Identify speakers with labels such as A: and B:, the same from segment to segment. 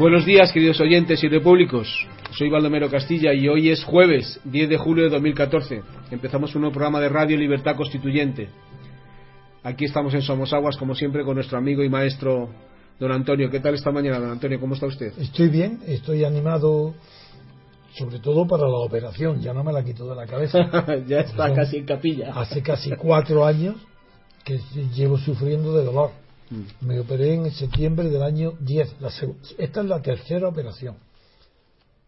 A: Buenos días, queridos oyentes y repúblicos. Soy Baldomero Castilla y hoy es jueves 10 de julio de 2014. Empezamos un nuevo programa de Radio Libertad Constituyente. Aquí estamos en Somos Aguas, como siempre, con nuestro amigo y maestro don Antonio. ¿Qué tal esta mañana, don Antonio? ¿Cómo está usted?
B: Estoy bien, estoy animado sobre todo para la operación, ya no me la quito de la cabeza.
A: ya está casi en capilla.
B: Hace casi cuatro años que llevo sufriendo de dolor.
A: Mm.
B: Me operé en septiembre del año 10. La esta es la tercera operación.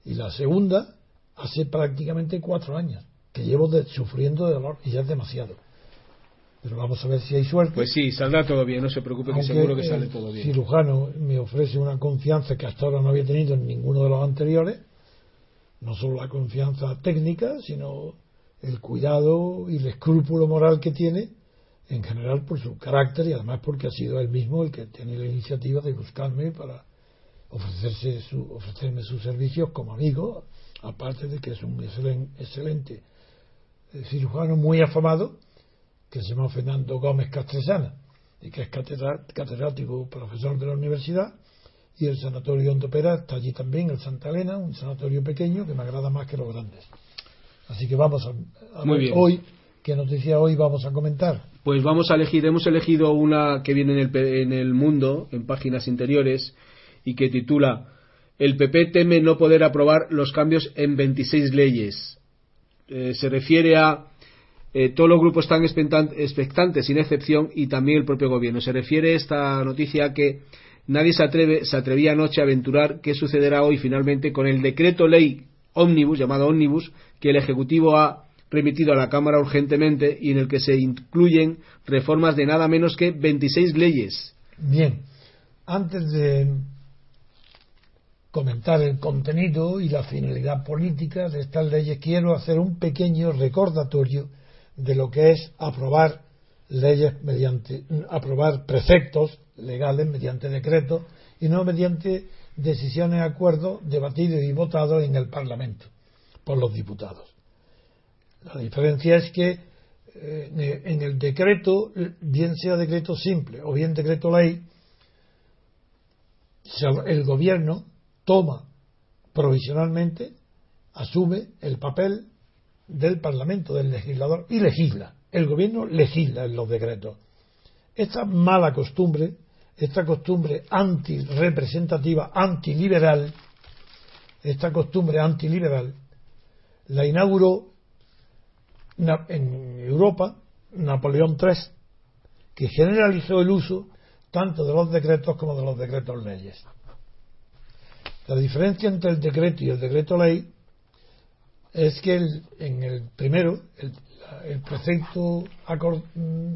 B: Y la segunda hace prácticamente cuatro años que llevo de- sufriendo de dolor y ya es demasiado. Pero vamos a ver si hay suerte.
A: Pues sí, saldrá todo bien, no se preocupe, que seguro que
B: el
A: sale todo bien.
B: cirujano me ofrece una confianza que hasta ahora no había tenido en ninguno de los anteriores, no solo la confianza técnica, sino el cuidado y el escrúpulo moral que tiene, en general por su carácter y además porque ha sido él mismo el que tiene la iniciativa de buscarme para ofrecerse su, ofrecerme sus servicios como amigo, aparte de que es un excelen- excelente eh, cirujano muy afamado, que se llama Fernando Gómez Castresana y que es catedrático, profesor de la universidad, y el sanatorio Ondopera está allí también, el Santa Elena, un sanatorio pequeño que me agrada más que los grandes. Así que vamos a, a
A: Muy
B: ver
A: bien.
B: hoy, qué noticia hoy vamos a comentar.
A: Pues vamos a elegir, hemos elegido una que viene en el, en el mundo, en páginas interiores, y que titula El PP teme no poder aprobar los cambios en 26 leyes. Eh, se refiere a eh, todos los grupos están expectan- expectantes, sin excepción, y también el propio gobierno. Se refiere esta noticia a que nadie se, atreve, se atrevía anoche a aventurar qué sucederá hoy finalmente con el decreto ley ómnibus, llamado ómnibus, que el Ejecutivo ha remitido a la Cámara urgentemente y en el que se incluyen reformas de nada menos que 26 leyes.
B: Bien, antes de comentar el contenido y la finalidad política de estas leyes, quiero hacer un pequeño recordatorio de lo que es aprobar leyes mediante, aprobar preceptos legales mediante decretos y no mediante decisiones, acuerdos debatidos y votados en el Parlamento por los diputados. La diferencia es que eh, en el decreto, bien sea decreto simple o bien decreto ley, el gobierno toma provisionalmente, asume el papel del Parlamento, del legislador, y legisla. El gobierno legisla en los decretos. Esta mala costumbre, esta costumbre antirepresentativa, antiliberal, esta costumbre antiliberal, la inauguró na- en Europa Napoleón III, que generalizó el uso tanto de los decretos como de los decretos leyes. La diferencia entre el decreto y el decreto ley es que en el primero, el, el precepto mm,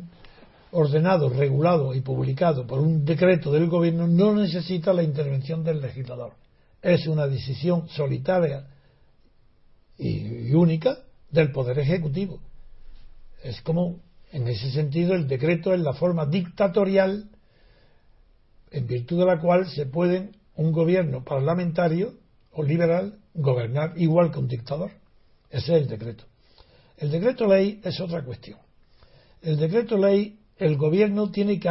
B: ordenado, regulado y publicado por un decreto del gobierno no necesita la intervención del legislador. Es una decisión solitaria y única del Poder Ejecutivo. Es como, en ese sentido, el decreto es la forma dictatorial en virtud de la cual se puede un gobierno parlamentario o liberal gobernar igual que un dictador. Ese es el decreto. El decreto ley es otra cuestión. El decreto ley, el gobierno tiene que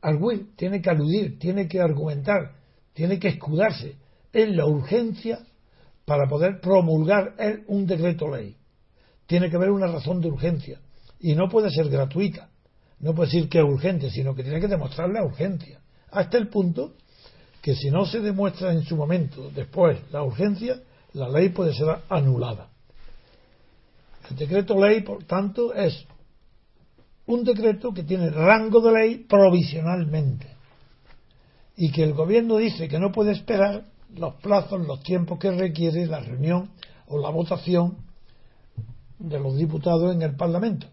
B: arguir, tiene que aludir, tiene que argumentar, tiene que escudarse en la urgencia para poder promulgar él un decreto ley. Tiene que haber una razón de urgencia y no puede ser gratuita. No puede decir que es urgente, sino que tiene que demostrar la urgencia. Hasta el punto que si no se demuestra en su momento después la urgencia, la ley puede ser anulada. El decreto ley, por tanto, es un decreto que tiene rango de ley provisionalmente y que el gobierno dice que no puede esperar los plazos, los tiempos que requiere la reunión o la votación de los diputados en el Parlamento.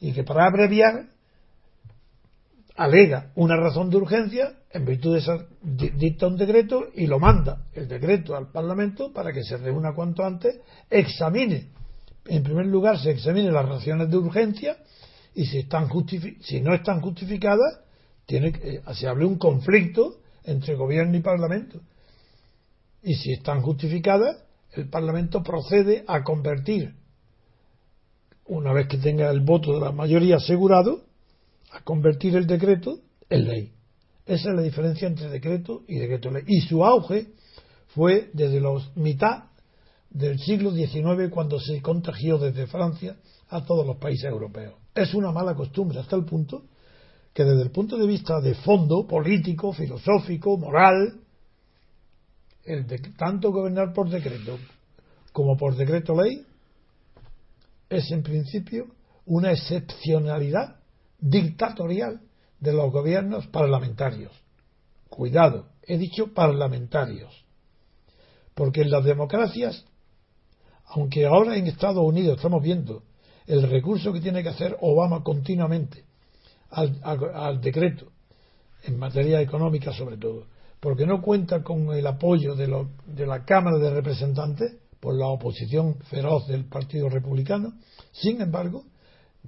B: Y que para abreviar alega una razón de urgencia en virtud de esa di- dicta un decreto y lo manda el decreto al Parlamento para que se reúna cuanto antes examine. En primer lugar se examine las razones de urgencia y si están si no están justificadas tiene eh, se hable un conflicto entre gobierno y parlamento y si están justificadas el parlamento procede a convertir una vez que tenga el voto de la mayoría asegurado a convertir el decreto en ley Esa es la diferencia entre decreto y decreto ley. Y su auge fue desde los mitad del siglo XIX cuando se contagió desde Francia a todos los países europeos. Es una mala costumbre hasta el punto que desde el punto de vista de fondo político, filosófico, moral, el de, tanto gobernar por decreto como por decreto ley es en principio una excepcionalidad dictatorial de los gobiernos parlamentarios. Cuidado, he dicho parlamentarios. Porque en las democracias, aunque ahora en Estados Unidos estamos viendo el recurso que tiene que hacer Obama continuamente al, decreto, en materia económica sobre todo, porque no cuenta con el apoyo de, la Cámara de Representantes por la oposición feroz del Partido Republicano. Sin embargo,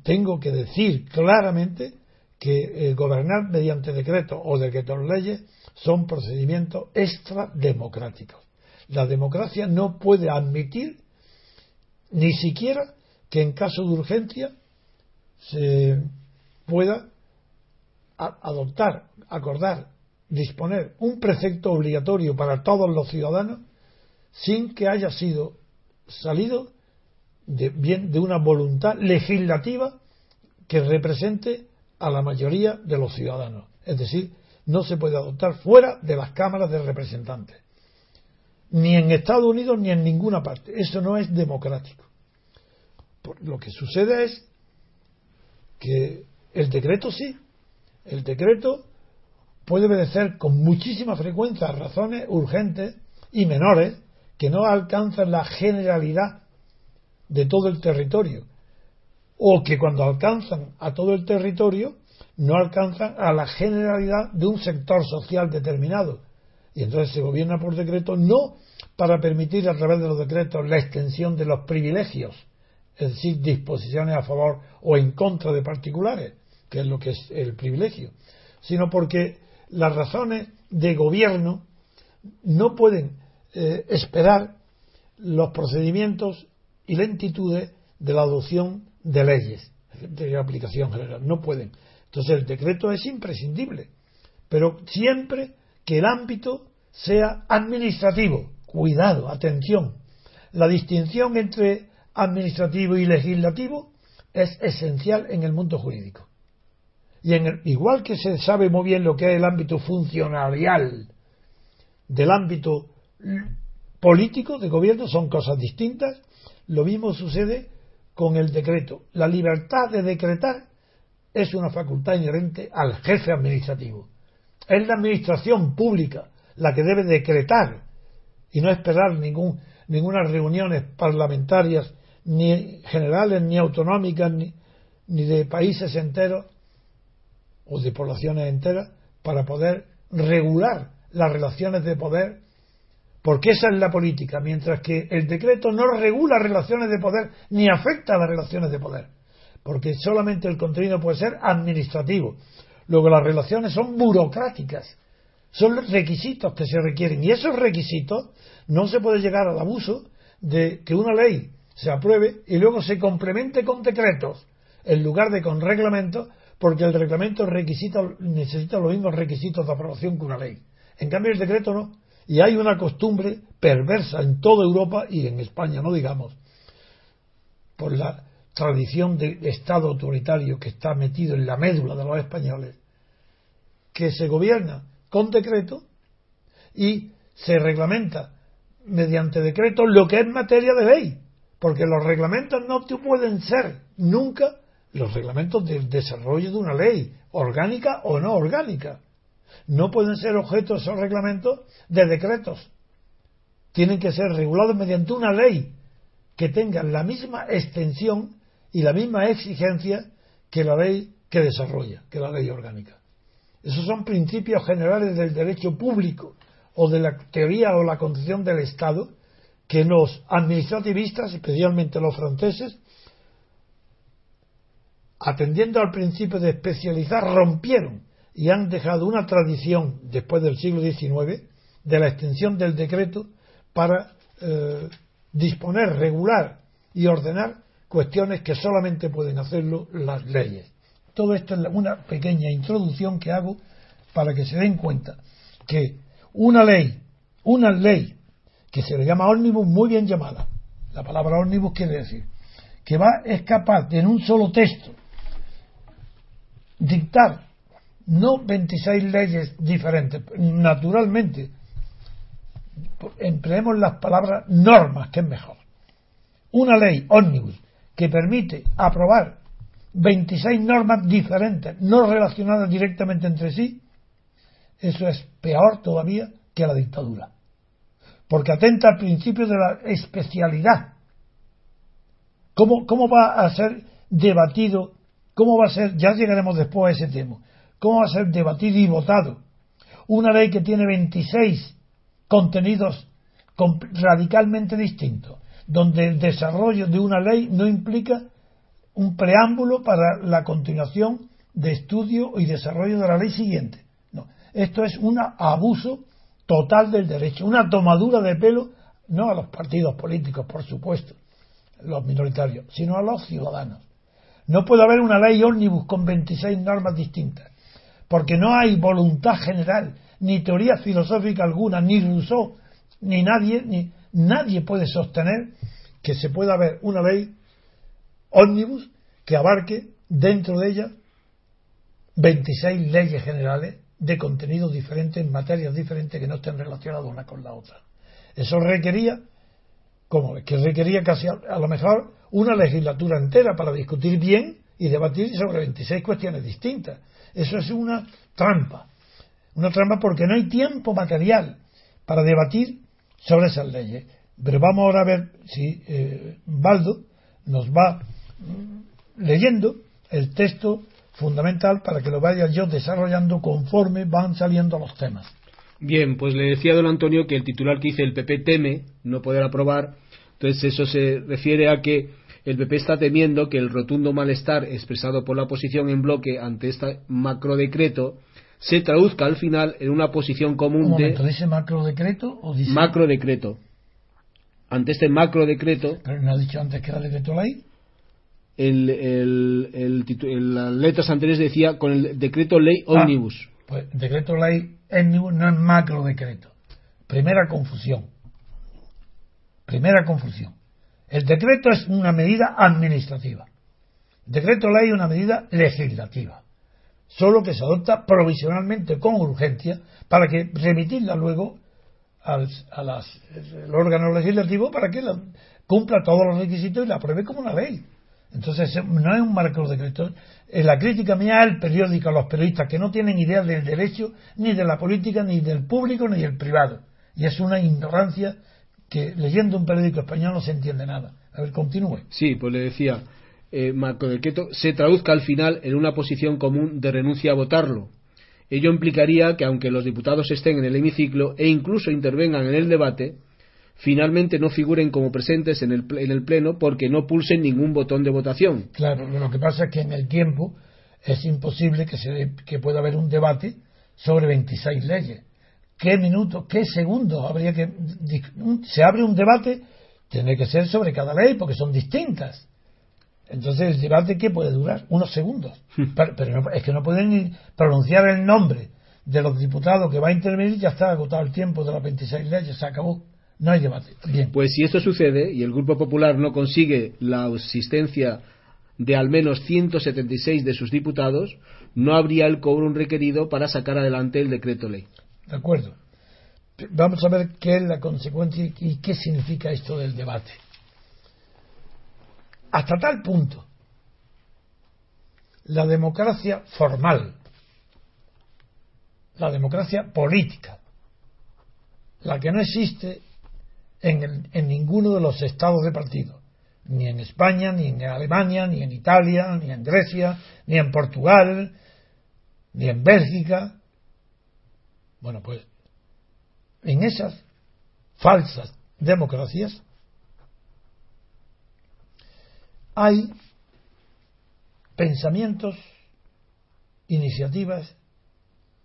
B: tengo que decir claramente que eh, gobernar mediante decretos o decretos leyes son procedimientos extrademocráticos. La democracia no puede admitir ni siquiera que en caso de urgencia se pueda adoptar, acordar, disponer un precepto obligatorio para todos los ciudadanos sin que haya sido salido de, bien, de una voluntad legislativa que represente a la mayoría de los ciudadanos. Es decir, no se puede adoptar fuera de las cámaras de representantes. Ni en Estados Unidos ni en ninguna parte. Eso no es democrático. lo que sucede es que el decreto sí. El decreto puede obedecer con muchísima frecuencia razones urgentes y menores que no alcanzan la generalidad de todo el territorio o que cuando alcanzan a todo el territorio no alcanzan a la generalidad de un sector social determinado. Y entonces se gobierna por decreto no para permitir a través de los decretos la extensión de los privilegios, es decir, disposiciones a favor o en contra de particulares, que es lo que es el privilegio, sino porque las razones de gobierno no pueden eh, esperar los procedimientos y lentitudes de la adopción de leyes de aplicación general. No pueden. Entonces el decreto es imprescindible, pero siempre que el ámbito sea administrativo. Cuidado, atención. La distinción entre administrativo y legislativo es esencial en el mundo jurídico. Y en igual que se sabe muy bien lo que es el ámbito funcionarial del ámbito político de gobierno, son cosas distintas, lo mismo sucede con el decreto. La libertad de decretar es una facultad inherente al jefe administrativo. Es la administración pública la que debe decretar y no esperar ninguna reuniones parlamentarias, ni generales, ni autonómicas, ni de países enteros o de poblaciones enteras para poder regular las relaciones de poder porque esa es la política, mientras que el decreto no regula relaciones de poder ni afecta a las relaciones de poder, porque solamente el contenido puede ser administrativo. Luego las relaciones son burocráticas, son requisitos que se requieren y esos requisitos no se puede llegar al abuso de que una ley se apruebe y luego se complemente con decretos en lugar de con reglamentos, porque el reglamento necesita los mismos requisitos de aprobación que una ley. En cambio el decreto no y hay una costumbre perversa en toda Europa y en España, no digamos, por la tradición de Estado autoritario que está metido en la médula de los españoles, que se gobierna con decreto y se reglamenta mediante decreto lo que es materia de ley, porque los reglamentos no pueden ser nunca los reglamentos del desarrollo de una ley, orgánica o no orgánica no pueden ser objetos esos reglamentos de decretos. Tienen que ser regulados mediante una ley que tenga la misma extensión y la misma exigencia que la ley que desarrolla, que la ley orgánica. Esos son principios generales del derecho público o de la teoría o la concepción del Estado que los administrativistas, especialmente los franceses, atendiendo al principio de especializar, rompieron y han dejado una tradición después del siglo XIX de la extensión del decreto para eh, disponer, regular y ordenar cuestiones que solamente pueden hacerlo las leyes. Todo esto es una pequeña introducción que hago para que se den cuenta que una ley, una ley que se le llama ómnibus, muy bien llamada, la palabra ómnibus quiere decir que va, es capaz de en un solo texto dictar no 26 leyes diferentes, naturalmente, empleemos las palabras normas, que es mejor. Una ley ómnibus que permite aprobar 26 normas diferentes, no relacionadas directamente entre sí, eso es peor todavía que la dictadura. Porque atenta al principio de la especialidad. ¿Cómo, cómo va a ser debatido? ¿Cómo va a ser? Ya llegaremos después a ese tema. ¿Cómo va a ser debatido y votado? Una ley que tiene 26 contenidos radicalmente distintos, donde el desarrollo de una ley no implica un preámbulo para la continuación de estudio y desarrollo de la ley siguiente. No, esto es un abuso total del derecho, una tomadura de pelo, no a los partidos políticos, por supuesto, los minoritarios, sino a los ciudadanos. No puede haber una ley ómnibus con 26 normas distintas, porque no hay voluntad general, ni teoría filosófica alguna, ni Rousseau, ni nadie, ni nadie puede sostener que se pueda haber una ley ómnibus que abarque dentro de ella 26 leyes generales de contenidos diferentes en materias diferentes que no estén relacionadas una con la otra. Eso requería, como que requería casi a, lo mejor una legislatura entera para discutir bien y debatir sobre 26 cuestiones distintas. Eso es una trampa. Una trampa porque no hay tiempo material para debatir sobre esas leyes. Pero vamos ahora a ver si eh, Baldo nos va leyendo el texto fundamental para que lo vaya yo desarrollando conforme van saliendo los temas.
A: Bien, pues le decía don Antonio que el titular que dice el PP teme no poder aprobar, entonces eso se refiere a que el PP está temiendo que el rotundo malestar expresado por la oposición en bloque ante este macrodecreto se traduzca al final en una posición común
B: de... ¿Dice macrodecreto o dice...
A: Macrodecreto. Ante este macrodecreto...
B: ¿Pero no ha dicho antes que era decreto ley?
A: el, el, el, las letras anteriores decía con el decreto ley ah, omnibus.
B: pues decreto ley omnibus no es macro decreto. Primera confusión. Primera confusión. El decreto es una medida administrativa. decreto ley es una medida legislativa. Solo que se adopta provisionalmente con urgencia para que remitirla luego al, al órgano legislativo para que la, cumpla todos los requisitos y la apruebe como una ley. Entonces, no es un marco decreto. En la crítica mía el periódico, a los periodistas que no tienen idea del derecho, ni de la política, ni del público, ni del privado. Y es una ignorancia que leyendo un periódico español no se entiende nada. A ver, continúe.
A: Sí, pues le decía, eh, marco decreto se traduzca al final en una posición común de renuncia a votarlo. Ello implicaría que aunque los diputados estén en el hemiciclo e incluso intervengan en el debate, finalmente no figuren como presentes en el, en el Pleno porque no pulsen ningún botón de votación.
B: Claro, lo que pasa es que en el tiempo es imposible que, se, que pueda haber un debate sobre 26 leyes. ¿Qué minutos, qué segundos habría que... Se abre un debate, tiene que ser sobre cada ley porque son distintas. Entonces, ¿el debate qué puede durar? Unos segundos. Pero, es que no pueden ni pronunciar el nombre de los diputados que va a intervenir, ya está agotado el tiempo de las 26 leyes, se acabó. No hay debate. Bien.
A: Pues si esto sucede y el Grupo Popular no consigue la asistencia de al menos 176 de sus diputados, no habría el un requerido para sacar adelante el decreto ley.
B: De acuerdo. Vamos a ver qué es la consecuencia y qué significa esto del debate. Hasta tal punto, la democracia formal, la democracia política, la que no existe en, ninguno de los estados de partido, ni en España, ni en Alemania, ni en Italia, ni en Grecia, ni en Portugal, ni en Bélgica. Bueno, pues en esas falsas democracias hay pensamientos, iniciativas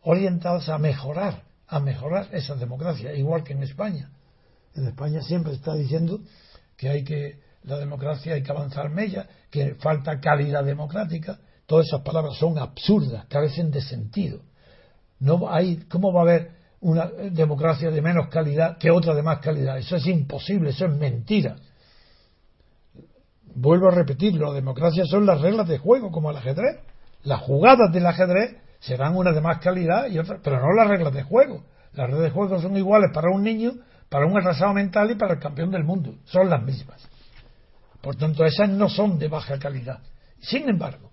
B: orientadas a mejorar, a mejorar esa democracia, igual que en España en España siempre está diciendo que hay que la democracia hay que avanzar en ella, que falta calidad democrática. Todas esas palabras son absurdas, carecen de sentido. No hay, ¿Cómo va a haber una democracia de menos calidad que otra de más calidad? Eso es imposible, eso es mentira. Vuelvo a repetirlo, la democracia son las reglas de juego, como el ajedrez. Las jugadas del ajedrez serán unas de más calidad y otras, pero no las reglas de juego. Las reglas de juego son iguales para un niño, para un atrasado mental y para el campeón del mundo. Son las mismas. Por tanto, esas no son de baja calidad. Sin embargo,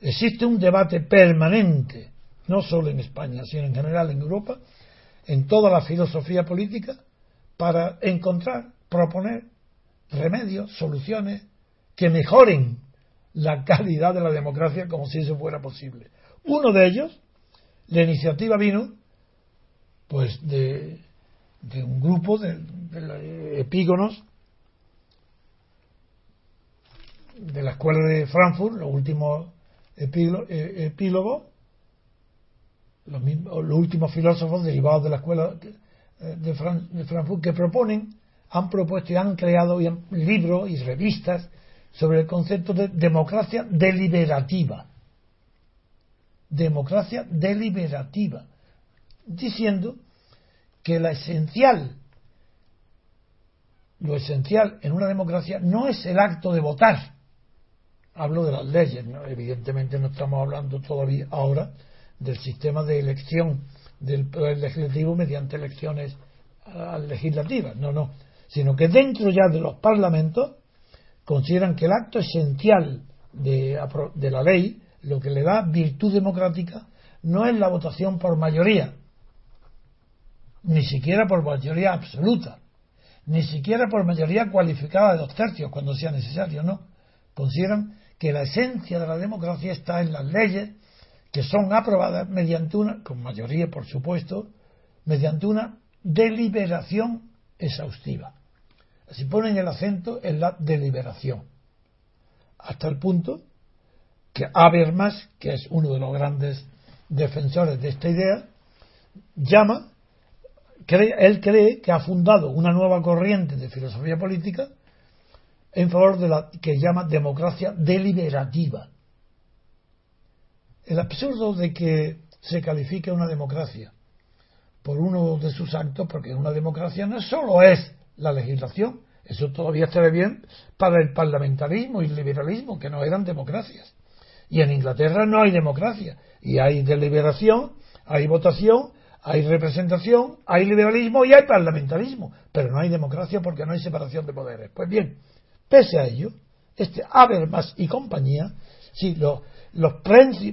B: existe un debate permanente, no solo en España, sino en general en Europa, en toda la filosofía política, para encontrar, proponer remedios, soluciones que mejoren la calidad de la democracia como si eso fuera posible. Uno de ellos, la iniciativa vino pues de, un grupo de, epígonos de la escuela de Frankfurt, los últimos eh, epílogos, los, los, últimos filósofos derivados de la escuela de, de, Frankfurt que proponen, han propuesto y han creado libros y revistas sobre el concepto de democracia deliberativa. Democracia deliberativa. Diciendo que la esencial, lo esencial en una democracia no es el acto de votar. Hablo de las leyes, evidentemente no estamos hablando todavía ahora del sistema de elección del poder legislativo mediante elecciones ah, legislativas, no, no, sino que dentro ya de los parlamentos consideran que el acto esencial de, de la ley, lo que le da virtud democrática, no es la votación por mayoría, ni siquiera por mayoría absoluta, ni siquiera por mayoría cualificada de dos tercios cuando sea necesario, no. Consideran que la esencia de la democracia está en las leyes que son aprobadas mediante una, con mayoría por supuesto, mediante una deliberación exhaustiva. Así ponen el acento en la deliberación. Hasta el punto que Habermas, que es uno de los grandes defensores de esta idea, llama, él cree que ha fundado una nueva corriente de filosofía política en favor de la que llama democracia deliberativa. El absurdo de que se califique una democracia por uno de sus actos, porque una democracia no solo es la legislación, eso todavía está bien para el parlamentarismo y el liberalismo, que no eran democracias. Y en Inglaterra no hay democracia, y hay deliberación, hay votación, hay representación, hay liberalismo y hay parlamentarismo, pero no hay democracia porque no hay separación de poderes. Pues bien, pese a ello, este Habermas y compañía, sí, los,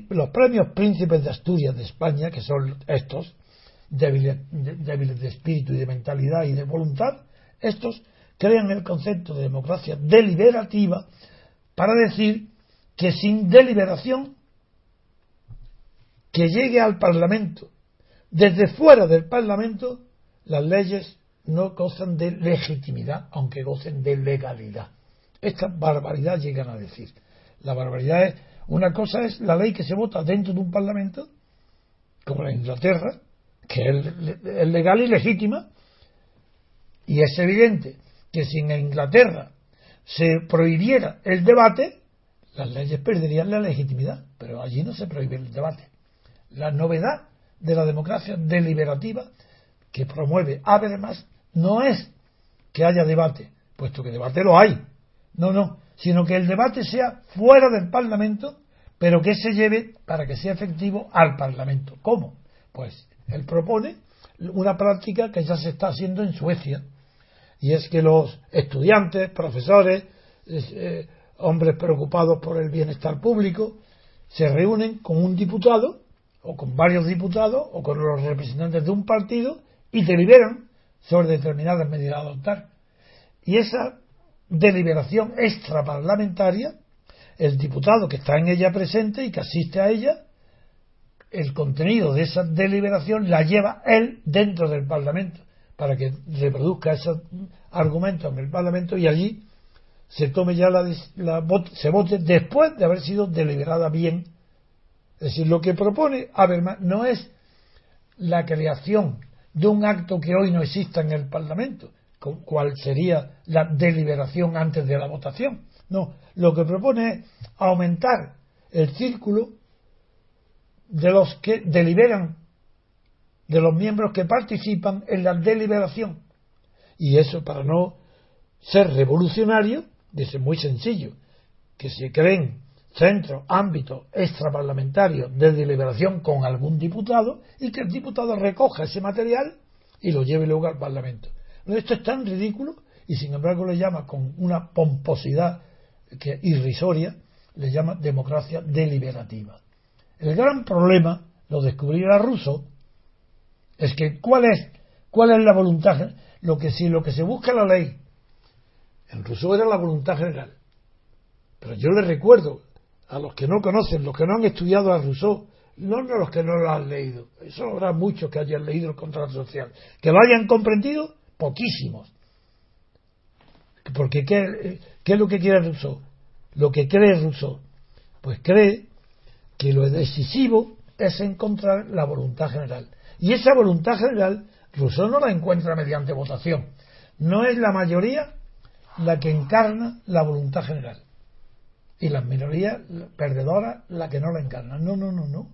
B: los, premios príncipes de Asturias de España, que son estos, débiles, débiles de espíritu y de mentalidad y de voluntad, estos crean el concepto de democracia deliberativa para decir que sin deliberación que llegue al Parlamento, desde fuera del Parlamento, las leyes no gozan de legitimidad, aunque gocen de legalidad. Esta barbaridad llegan a decir. La barbaridad es, una cosa es la ley que se vota dentro de un Parlamento, como la Inglaterra, que es legal y legítima, y es evidente que si en Inglaterra se prohibiera el debate, las leyes perderían la legitimidad, pero allí no se prohíbe el debate. La novedad de la democracia deliberativa que promueve Habermas no es que haya debate, puesto que debate lo hay, no, no, sino que el debate sea fuera del Parlamento, pero que se lleve para que sea efectivo al Parlamento. ¿Cómo? Pues él propone una práctica que ya se está haciendo en Suecia, y es que los estudiantes, profesores, eh, hombres preocupados por el bienestar público, se reúnen con un diputado, o con varios diputados, o con los representantes de un partido, y deliberan sobre determinadas medidas a adoptar. Y esa deliberación extraparlamentaria, el diputado que está en ella presente y que asiste a ella, el contenido de esa deliberación la lleva él dentro del Parlamento para que reproduzca esos argumentos en el Parlamento y allí se tome ya la, se vote después de haber sido deliberada bien. Es decir, lo que propone Habermas no es la creación de un acto que hoy no exista en el Parlamento, cuál sería la deliberación antes de la votación. No, lo que propone es aumentar el círculo de los que deliberan de los miembros que participan en la deliberación. Y eso, para no ser revolucionario, dice muy sencillo, que se creen centros, ámbitos extraparlamentarios de deliberación con algún diputado y que el diputado recoja ese material y lo lleve luego al Parlamento. Esto es tan ridículo y sin embargo le llama con una pomposidad que irrisoria, le llama democracia deliberativa. El gran problema, lo descubrirá Russo, es que cuál es, cuál es la voluntad, lo que si lo que se busca la ley, en Rousseau era la voluntad general. Pero yo les recuerdo a los que no conocen, los que no han estudiado a Rousseau, no, no los que no lo han leído, eso habrá muchos que hayan leído el contrato social, que lo hayan comprendido, poquísimos. Porque ¿qué, ¿qué es lo que quiere Rousseau? Lo que cree Rousseau, pues cree que lo decisivo es encontrar la voluntad general. Y esa voluntad general, Rousseau no la encuentra mediante votación. No es la mayoría la que encarna la voluntad general. Y las minorías perdedoras la que no la encarnan. No, no, no, no.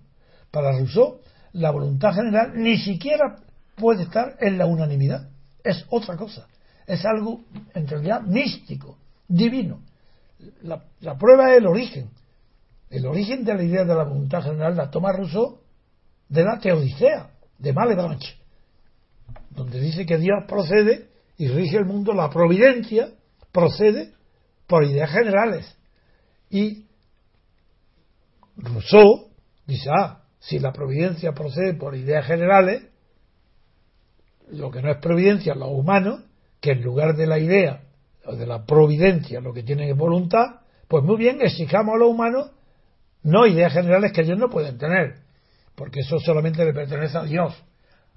B: Para Rousseau, la voluntad general ni siquiera puede estar en la unanimidad. Es otra cosa. Es algo, en realidad, místico, divino. La, prueba es el origen. El origen de la idea de la voluntad general la toma Rousseau de la Teodicea, de Malebranche, donde dice que Dios procede y rige el mundo, la providencia procede por ideas generales. Y Rousseau dice, ah, si la providencia procede por ideas generales, lo que no es providencia, lo humano, que en lugar de la idea o de la providencia lo que tienen es voluntad, pues muy bien, exijamos a los humanos no ideas generales que ellos no pueden tener, porque eso solamente le pertenece a Dios.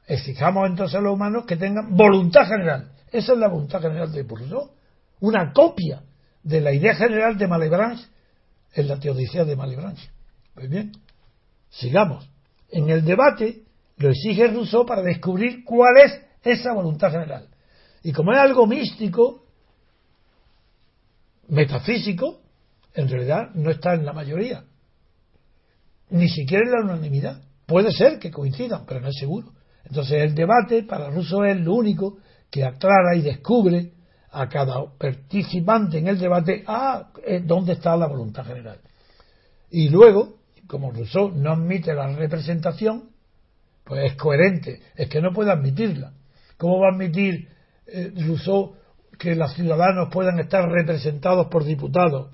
B: Exijamos entonces a los humanos que tengan voluntad general. Esa es la voluntad general de Rousseau. Una copia de la idea general de Malebranche en la teodicea de Malebranche. Pues bien, sigamos. En el debate lo exige Rousseau para descubrir cuál es esa voluntad general. Y como es algo místico, metafísico, en realidad no está en la mayoría. Ni siquiera en la unanimidad. Puede ser que coincidan, pero no es seguro. Entonces el debate para Rousseau es lo único que aclara y descubre a cada participante en el debate ah, eh, dónde está la voluntad general. Y luego, como Rousseau no admite la representación, pues es coherente, es que no puede admitirla. ¿Cómo va a admitir eh, Rousseau que los ciudadanos puedan estar representados por diputados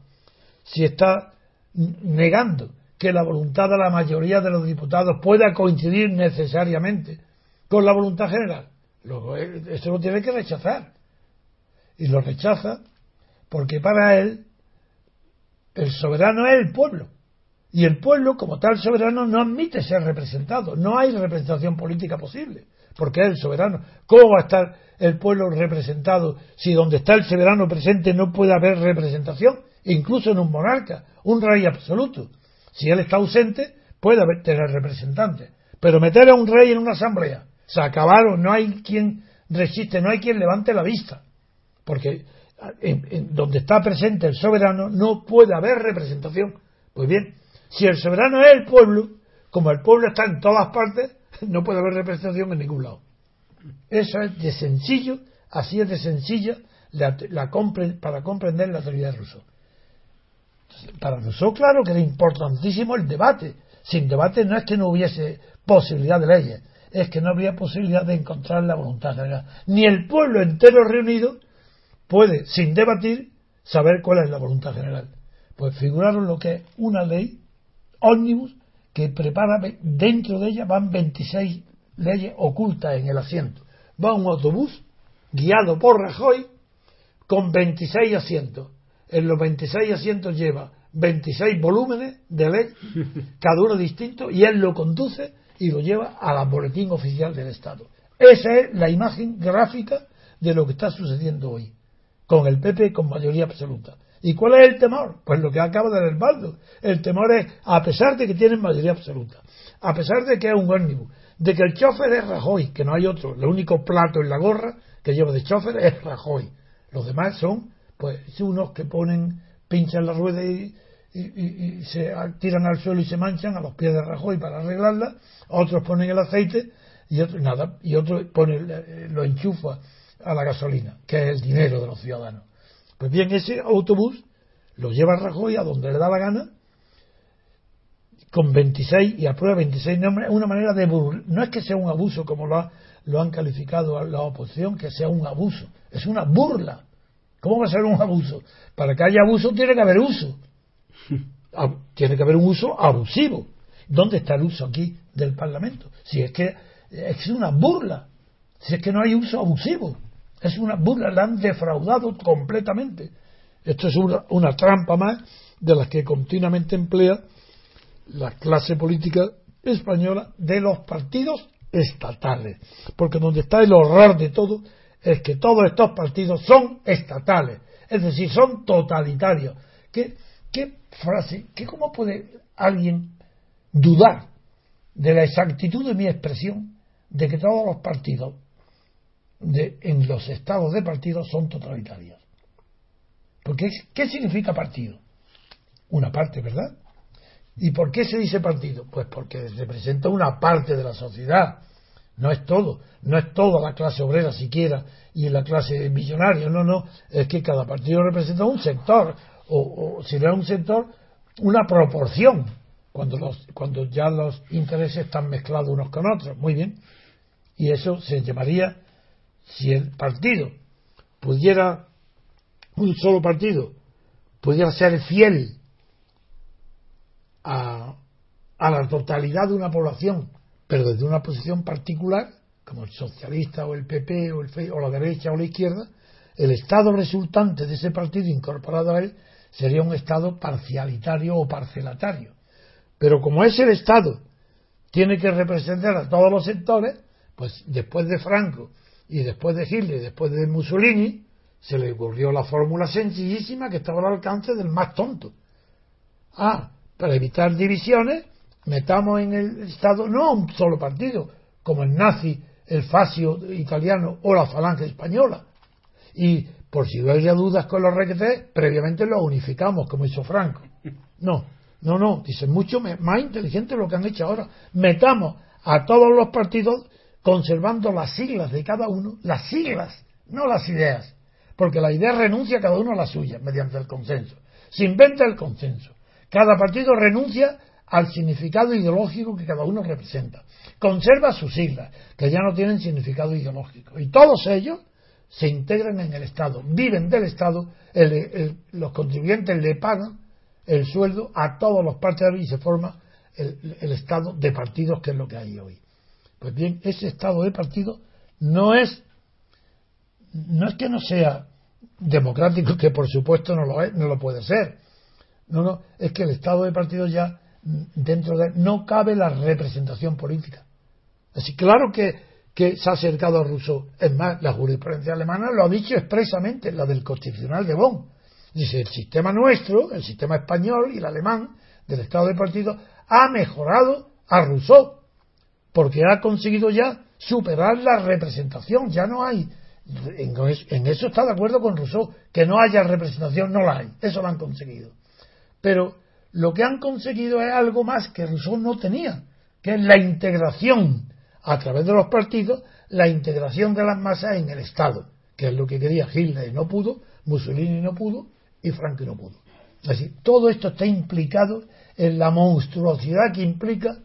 B: si está negando que la voluntad de la mayoría de los diputados pueda coincidir necesariamente con la voluntad general. Luego, eso lo tiene que rechazar. Y lo rechaza porque para él el soberano es el pueblo. Y el pueblo, como tal soberano, no admite ser representado. No hay representación política posible, porque es el soberano. ¿Cómo va a estar el pueblo representado si donde está el soberano presente no puede haber representación? Incluso en un monarca, un rey absoluto. Si él está ausente, puede haber, tener representantes. Pero meter a un rey en una asamblea, se acabaron, no hay quien resiste, no hay quien levante la vista. Porque en, donde está presente el soberano no puede haber representación. Pues bien, si el soberano es el pueblo, como el pueblo está en todas partes, no puede haber representación en ningún lado. Eso es de sencillo, así es de sencilla la, para comprender la de Rousseau. Para Rousseau, claro que era importantísimo el debate. Sin debate no es que no hubiese posibilidad de leyes, es que no habría posibilidad de encontrar la voluntad general. Ni el pueblo entero reunido puede, sin debatir, saber cuál es la voluntad general. Pues figuraron lo que es una ley ómnibus que prepara, dentro de ella van 26 leyes ocultas en el asiento. Va un autobús guiado por Rajoy con 26 asientos. En los 26 asientos lleva 26 volúmenes de ley, cada uno distinto, y él lo conduce y lo lleva al boletín oficial del Estado. Esa es la imagen gráfica de lo que está sucediendo hoy, con el PP con mayoría absoluta. ¿Y cuál es el temor? Pues lo que acaba de leer Baldo. El temor es, a pesar de que tienen mayoría absoluta, a pesar de que es un ómnibus, de que el chofer es Rajoy, que no hay otro, el único plato en la gorra que lleva de chofer es Rajoy. Los demás son, pues, unos que ponen, pinchan la rueda y, se tiran al suelo y se manchan a los pies de Rajoy para arreglarla, otros ponen el aceite y otro nada, y otro pone, lo enchufa a la gasolina, que es el dinero de los ciudadanos. Pues bien, ese autobús lo lleva Rajoy a donde le da la gana, con 26 y aprueba 26 nombres, es una manera de no es que sea un abuso como lo, lo han calificado la oposición, que sea un abuso, es una burla. ¿Cómo va a ser un abuso? Para que haya abuso tiene que haber uso. Tiene que haber un uso abusivo. ¿Dónde está el uso aquí del Parlamento? Si es que es una burla, si es que no hay uso abusivo, es una burla, la han defraudado completamente. Esto es una, trampa más de las que continuamente emplea la clase política española de los partidos estatales. Porque donde está el horror de todo es que todos estos partidos son estatales, es decir, son totalitarios. ¿Qué, qué frase, qué, cómo puede alguien dudar de la exactitud de mi expresión de que todos los partidos de, en los estados de partidos son totalitarios? Porque, ¿qué significa partido? Una parte, ¿verdad? ¿Y por qué se dice partido? Pues porque representa una parte de la sociedad. No es todo, no es toda la clase obrera siquiera y la clase millonaria, no, no, es que cada partido representa un sector, o, o si no es un sector, una proporción, cuando, los, cuando ya los intereses están mezclados unos con otros. Muy bien. Y eso se llamaría, si el partido pudiera, un solo partido, pudiera ser fiel a, a la totalidad de una población, pero desde una posición particular, como el socialista o el PP o, el, o la derecha o la izquierda, el Estado resultante de ese partido incorporado a él sería un Estado parcialitario o parcelatario. Pero como es el Estado tiene que representar a todos los sectores, pues después de Franco y después de Hitler después de Mussolini, se le ocurrió la fórmula sencillísima que estaba al alcance del más tonto. Ah, para evitar divisiones, metamos en el Estado no un solo partido, como el nazi, el fascio italiano o la falange española. Y por si hubiera dudas con los requetés, previamente los unificamos, como hizo Franco. No, no, no, dicen mucho más inteligente lo que han hecho ahora. Metamos a todos los partidos conservando las siglas de cada uno, las siglas, no las ideas, porque la idea renuncia cada uno a la suya mediante el consenso. Se inventa el consenso. Cada partido renuncia al significado ideológico que cada uno representa. Conserva sus siglas, que ya no tienen significado ideológico. Y todos ellos se integran en el Estado, viven del Estado, los contribuyentes le pagan el sueldo a todos los partidos y se forma el, Estado de partidos, que es lo que hay hoy. Pues bien, ese Estado de partidos no es, no es que no sea democrático, que por supuesto no lo, es, no lo puede ser, no, no, es que el Estado de partidos ya dentro de no cabe la representación política. Así, claro que, que se ha acercado a Rousseau. Es más, la jurisprudencia alemana lo ha dicho expresamente, la del Constitucional de Bonn. Dice, el sistema nuestro, el sistema español y el alemán del Estado de partidos ha mejorado a Rousseau, porque ha conseguido ya superar la representación. Ya no hay, en eso está de acuerdo con Rousseau, que no haya representación, no la hay. Eso lo han conseguido. Pero lo que han conseguido es algo más que Rousseau no tenía, que es la integración a través de los partidos, la integración de las masas en el Estado, que es lo que quería Hitler y no pudo, Mussolini no pudo y Franco no pudo. Decir, todo esto está implicado en la monstruosidad que implica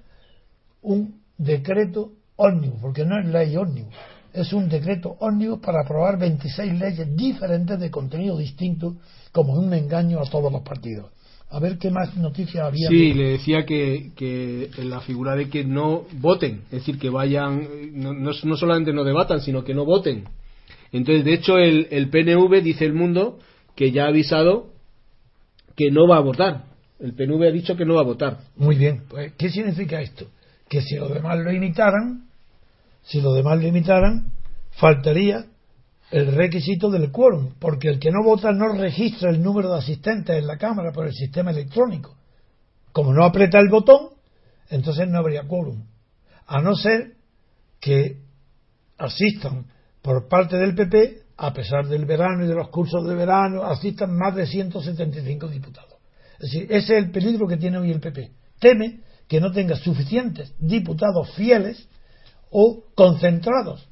B: un decreto ómnibus, porque no es ley ómnibus, es un decreto ómnibus para aprobar 26 leyes diferentes de contenido distinto como un engaño a todos los partidos a ver qué más noticias había.
A: Sí, le decía que, que la figura de que no voten, es decir, que vayan, no, no, solamente no debatan, sino que no voten. Entonces, de hecho, el, el PNV, dice el mundo, que ya ha avisado que no va a votar. El PNV ha dicho que no va a votar.
B: Muy bien, pues, ¿qué significa esto? Que si los demás lo imitaran, si los demás lo imitaran, faltaría el requisito del quórum, porque el que no vota no registra el número de asistentes en la Cámara por el sistema electrónico. Como no aprieta el botón, entonces no habría quórum. A no ser que asistan por parte del PP, a pesar del verano y de los cursos de verano, asistan más de 175 diputados. Es decir, ese es el peligro que tiene hoy el PP. Teme que no tenga suficientes diputados fieles o concentrados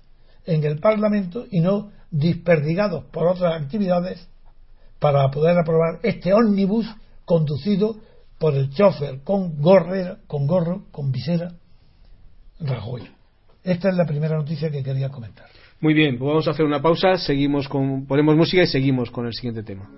B: en el Parlamento y no desperdigados por otras actividades para poder aprobar este ómnibus conducido por el chofer con, gorrera, con gorro, con visera, Rajoy. Esta es la primera noticia que quería comentar.
A: Muy bien, pues vamos a hacer una pausa, seguimos con, ponemos música y seguimos con el siguiente tema.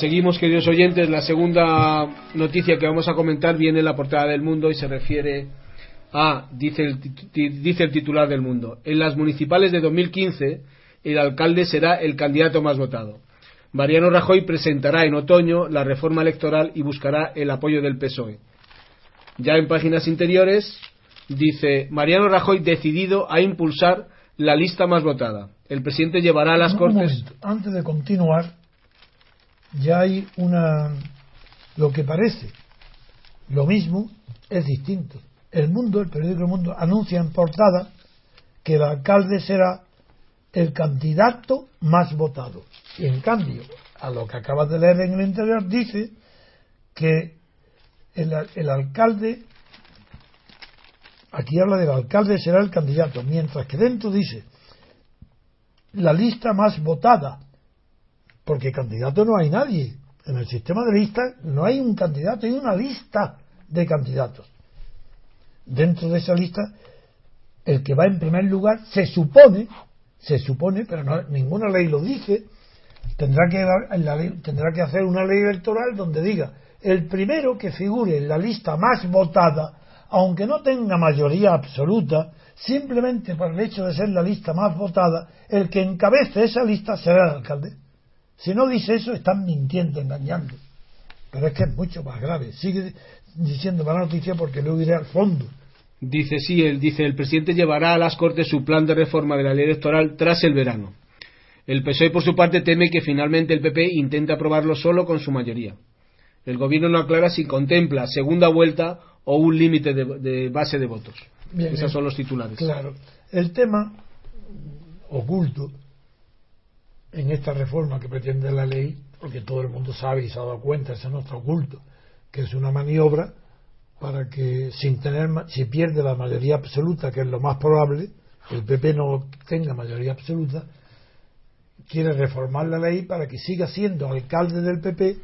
A: Seguimos, queridos oyentes. La segunda noticia que vamos a comentar viene en la portada del mundo y se refiere a, dice el, dice el titular del mundo, en las municipales de 2015 el alcalde será el candidato más votado. Mariano Rajoy presentará en otoño la reforma electoral y buscará el apoyo del PSOE. Ya en páginas interiores dice Mariano Rajoy decidido a impulsar la lista más votada. El presidente llevará a las Cortes.
B: Antes de continuar, ya hay una lo que parece lo mismo es distinto. El mundo, el periódico El Mundo, anuncia en portada que el alcalde será el candidato más votado. Y en cambio, a lo que acabas de leer en el interior, dice que el, el alcalde, aquí habla del alcalde será el candidato, mientras que dentro dice la lista más votada porque candidato no hay nadie. En el sistema de listas no hay un candidato, hay una lista de candidatos. Dentro de esa lista, el que va en primer lugar se supone, se supone, pero no, ninguna ley lo dice, tendrá que, la ley, tendrá que hacer una ley electoral donde diga el primero que figure en la lista más votada, aunque no tenga mayoría absoluta, simplemente por el hecho de ser la lista más votada, el que encabece esa lista será el alcalde. Si no dice eso, están mintiendo, engañando. Pero es que es mucho más grave. Sigue diciendo la noticia porque luego iré al fondo.
A: Dice, sí, él dice, el presidente llevará a las Cortes su plan de reforma de la ley electoral tras el verano. El PSOE, por su parte, teme que finalmente el PP intente aprobarlo solo con su mayoría. El gobierno no aclara si contempla segunda vuelta o un límite de, base de votos. Esos son los titulares.
B: Claro. El tema oculto en esta reforma que pretende la ley, porque todo el mundo sabe y se ha dado cuenta, ese no está oculto, que es una maniobra para que sin tener si pierde la mayoría absoluta, que es lo más probable, el PP no tenga mayoría absoluta, quiere reformar la ley para que siga siendo alcalde del PP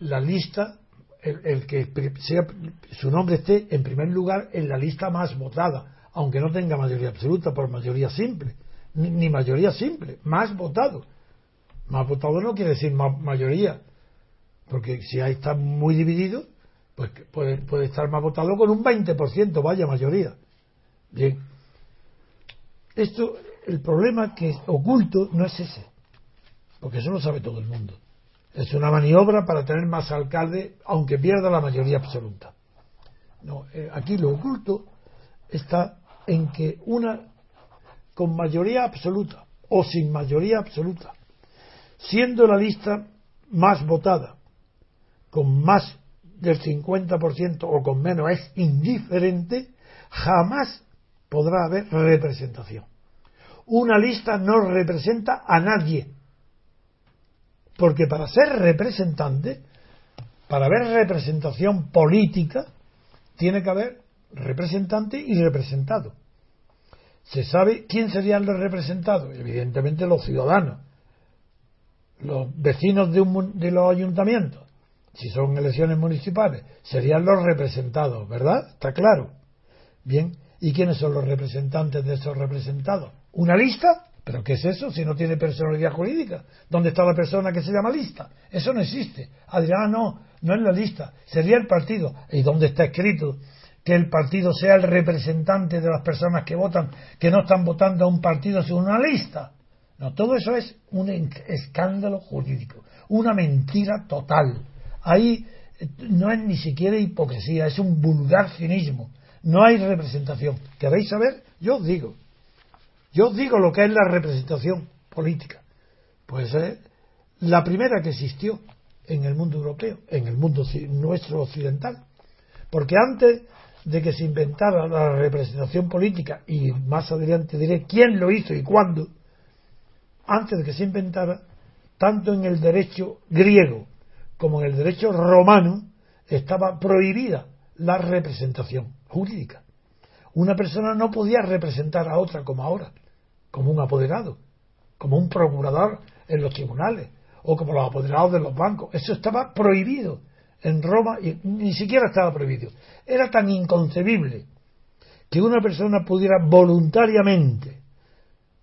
B: la lista, el, el, que sea, su nombre esté en primer lugar en la lista más votada, aunque no tenga mayoría absoluta, por mayoría simple ni, mayoría simple, más votado. Más votado no quiere decir más mayoría, porque si ahí está muy dividido, pues puede, puede estar más votado con un 20%, vaya mayoría. Bien. Esto, el problema que es oculto no es ese, porque eso lo sabe todo el mundo. Es una maniobra para tener más alcalde, aunque pierda la mayoría absoluta. No, eh, aquí lo oculto está en que una con mayoría absoluta o sin mayoría absoluta, siendo la lista más votada, con más del 50% o con menos es indiferente, jamás podrá haber representación. Una lista no representa a nadie, porque para ser representante, para haber representación política, tiene que haber representante y representado se sabe quién serían los representados, evidentemente los ciudadanos, los vecinos de, de los ayuntamientos, si son elecciones municipales, serían los representados, ¿verdad? Está claro. Bien, ¿y quiénes son los representantes de esos representados? ¿Una lista? ¿Pero qué es eso si no tiene personalidad jurídica? ¿Dónde está la persona que se llama lista? Eso no existe. Adrián, no, no es la lista, sería el partido. ¿Y dónde está escrito que el partido sea el representante de las personas que votan, que no están votando a un partido sino una lista. No, todo eso es un escándalo jurídico, una mentira total. Ahí eh, no es ni siquiera hipocresía, es un vulgar cinismo. No hay representación. ¿Queréis saber? Yo os digo. Yo os digo lo que es la representación política. Pues es la primera que existió en el mundo europeo, en el mundo nuestro occidental. Porque antes de que se inventara la representación política, y más adelante diré quién lo hizo y cuándo, antes de que se inventara, tanto en el derecho griego como en el derecho romano, estaba prohibida la representación jurídica. Una persona no podía representar a otra como ahora, como un apoderado, como un procurador en los tribunales o como los apoderados de los bancos. Eso estaba prohibido en Roma ni siquiera estaba prohibido. Era tan inconcebible que una persona pudiera voluntariamente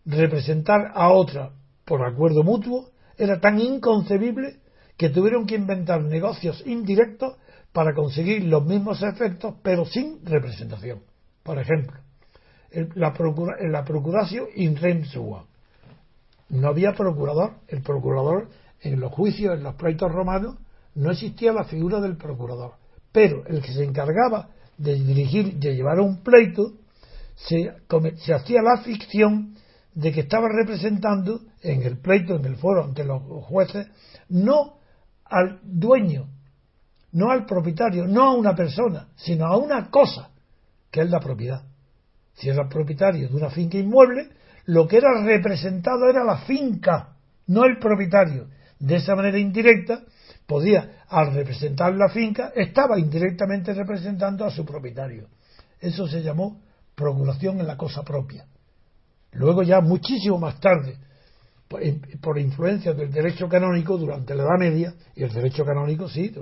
B: representar a otra por acuerdo mutuo, era tan inconcebible que tuvieron que inventar negocios indirectos para conseguir los mismos efectos, pero sin representación. Por ejemplo, la, procura, la procuración in rem. No había procurador. El procurador en los juicios, en los pleitos romanos, no existía la figura del procurador. Pero el que se encargaba de dirigir, de llevar un pleito, se, hacía la ficción de que estaba representando en el pleito, en el foro, ante los jueces, no al dueño, no al propietario, no a una persona, sino a una cosa, que es la propiedad. Si era propietario de una finca inmueble, lo que era representado era la finca, no el propietario. De esa manera indirecta, podía, al representar la finca, estaba indirectamente representando a su propietario. Eso se llamó procuración en la cosa propia. Luego ya muchísimo más tarde, por influencia del derecho canónico durante la Edad Media, y el derecho canónico sí,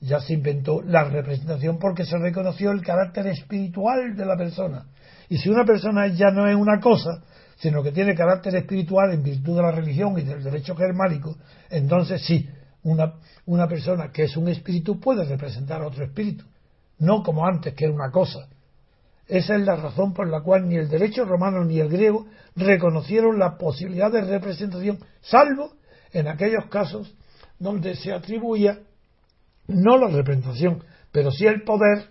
B: ya se inventó la representación porque se reconoció el carácter espiritual de la persona. Y si una persona ya no es una cosa, sino que tiene carácter espiritual en virtud de la religión y del derecho germánico, entonces sí, una, una persona que es un espíritu puede representar a otro espíritu, no como antes que era una cosa. Esa es la razón por la cual ni el derecho romano ni el griego reconocieron la posibilidad de representación, salvo en aquellos casos donde se atribuía no la representación, pero sí el poder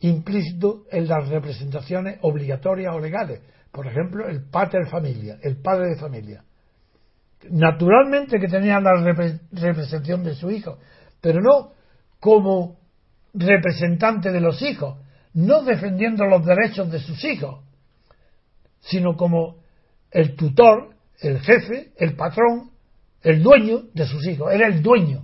B: implícito en las representaciones obligatorias o legales. Por ejemplo, el pater familia, el padre de familia. Naturalmente que tenía la representación de su hijo, pero no como representante de los hijos, no defendiendo los derechos de sus hijos, sino como el tutor, el jefe, el patrón, el dueño de sus hijos, era el dueño.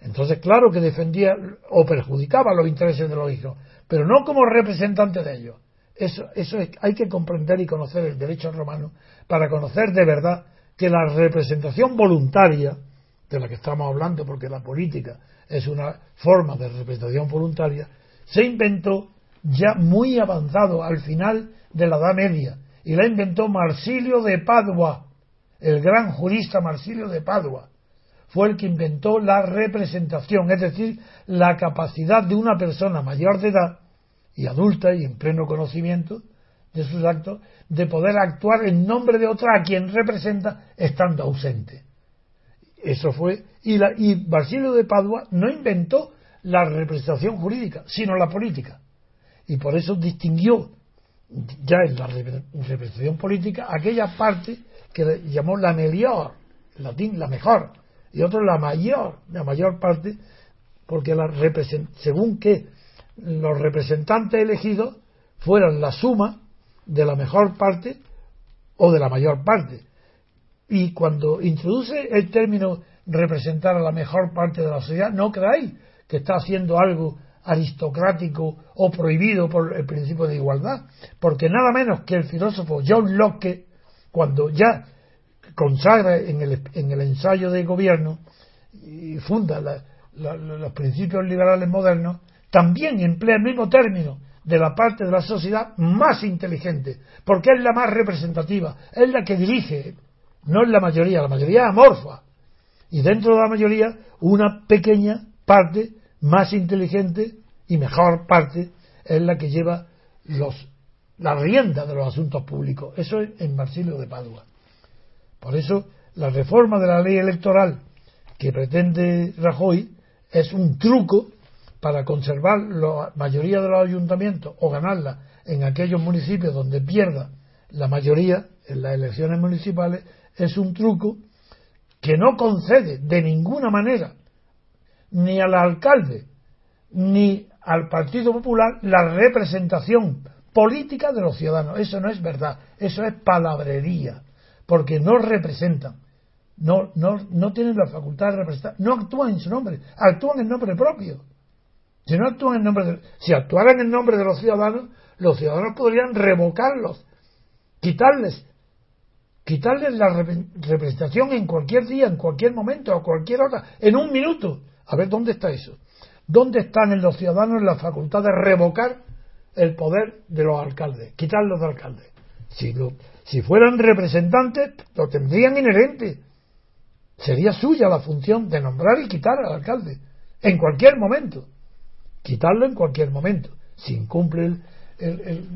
B: Entonces, claro que defendía o perjudicaba los intereses de los hijos, pero no como representante de ellos. Eso, eso hay que comprender y conocer el derecho romano para conocer de verdad que la representación voluntaria, de la que estamos hablando, porque la política es una forma de representación voluntaria, se inventó ya muy avanzado al final de la Edad Media y la inventó Marsilio de Padua, el gran jurista Marsilio de Padua. Fue el que inventó la representación, es decir, la capacidad de una persona mayor de edad y adulta y en pleno conocimiento de sus actos, de poder actuar en nombre de otra a quien representa estando ausente. Eso fue, y, la, y Basilio de Padua no inventó la representación jurídica, sino la política y por eso distinguió ya en la representación política aquella parte que llamó la mejor, latín la mejor, y otro la mayor, la mayor parte, porque la según que los representantes elegidos fueran la suma de la mejor parte o de la mayor parte. Y cuando introduce el término representar a la mejor parte de la sociedad, no creáis que está haciendo algo aristocrático o prohibido por el principio de igualdad, porque nada menos que el filósofo John Locke, cuando ya consagra en el, en el ensayo de gobierno y funda los principios liberales modernos, también emplea el mismo término de la parte de la sociedad más inteligente, porque es la más representativa, es la que dirige, no es la mayoría, la mayoría es amorfa, y dentro de la mayoría una pequeña parte más inteligente y mejor parte es la que lleva los, la rienda de los asuntos públicos. Eso es en Marsilio de Padua. Por eso, la reforma de la ley electoral que pretende Rajoy es un truco para conservar la mayoría de los ayuntamientos o ganarla en aquellos municipios donde pierda la mayoría en las elecciones municipales es un truco que no concede de ninguna manera ni al alcalde ni al Partido Popular la representación política de los ciudadanos. Eso no es verdad, eso es palabrería, porque no representan, no, no, no tienen la facultad de representar, no actúan en su nombre, actúan en nombre propio. Si no actúan en nombre de, si actuaran en nombre de los ciudadanos, los ciudadanos podrían revocarlos, quitarles, quitarles la representación en cualquier día, en cualquier momento, a cualquier hora, en un minuto. A ver, ¿dónde está eso? ¿Dónde están en los ciudadanos la facultad de revocar el poder de los alcaldes, quitarlos de alcaldes? Si, si fueran representantes, lo tendrían inherente. Sería suya la función de nombrar y quitar al alcalde, en cualquier momento. Quitarlo en cualquier momento. Si incumple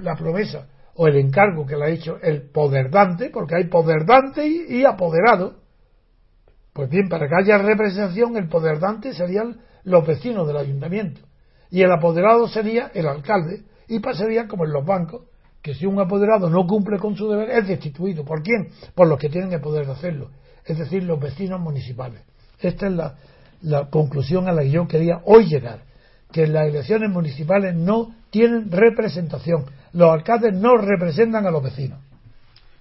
B: la promesa o el encargo que le ha hecho el poder dante, porque hay poder dante y, apoderado. Pues bien, para que haya representación, el poder dante serían los vecinos del ayuntamiento y el apoderado sería el alcalde y pasaría como en los bancos, que si un apoderado no cumple con su deber es destituido. ¿Por quién? Por los que tienen el poder de hacerlo, es decir, los vecinos municipales. Esta es la, la conclusión a la que yo quería hoy llegar, que las elecciones municipales no tienen representación. Los alcaldes no representan a los vecinos.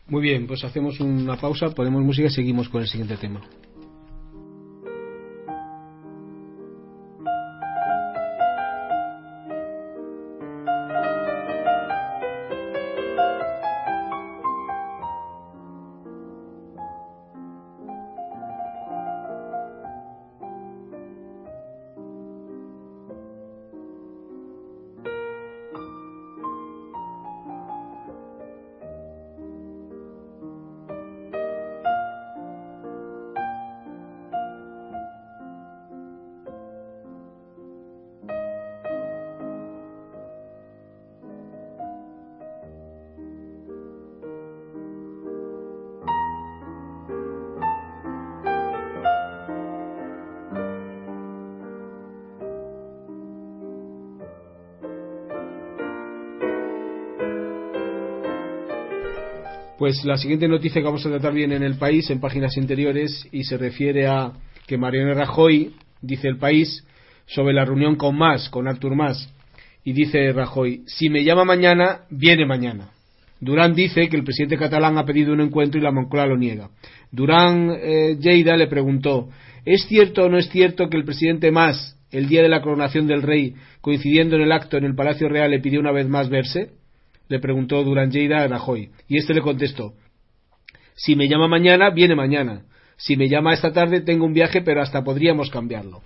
A: Muy bien, pues hacemos una pausa, ponemos música y seguimos con el siguiente tema. Pues la siguiente noticia que vamos a tratar bien en el país, en páginas interiores, y se refiere a que Mariano Rajoy, dice el país, sobre la reunión con Mas, con Artur Mas, y dice Rajoy, si me llama mañana, viene mañana. Durán dice que el presidente catalán ha pedido un encuentro y la Moncloa lo niega. Durán eh, Lleida le preguntó, ¿es cierto o no es cierto que el presidente Mas, el día de la coronación del rey, coincidiendo en el acto en el Palacio Real, le pidió una vez más verse? Le preguntó Durán Lleida a Rajoy. Y este le contestó, si me llama mañana, viene mañana. Si me llama esta tarde, tengo un viaje, pero hasta podríamos cambiarlo.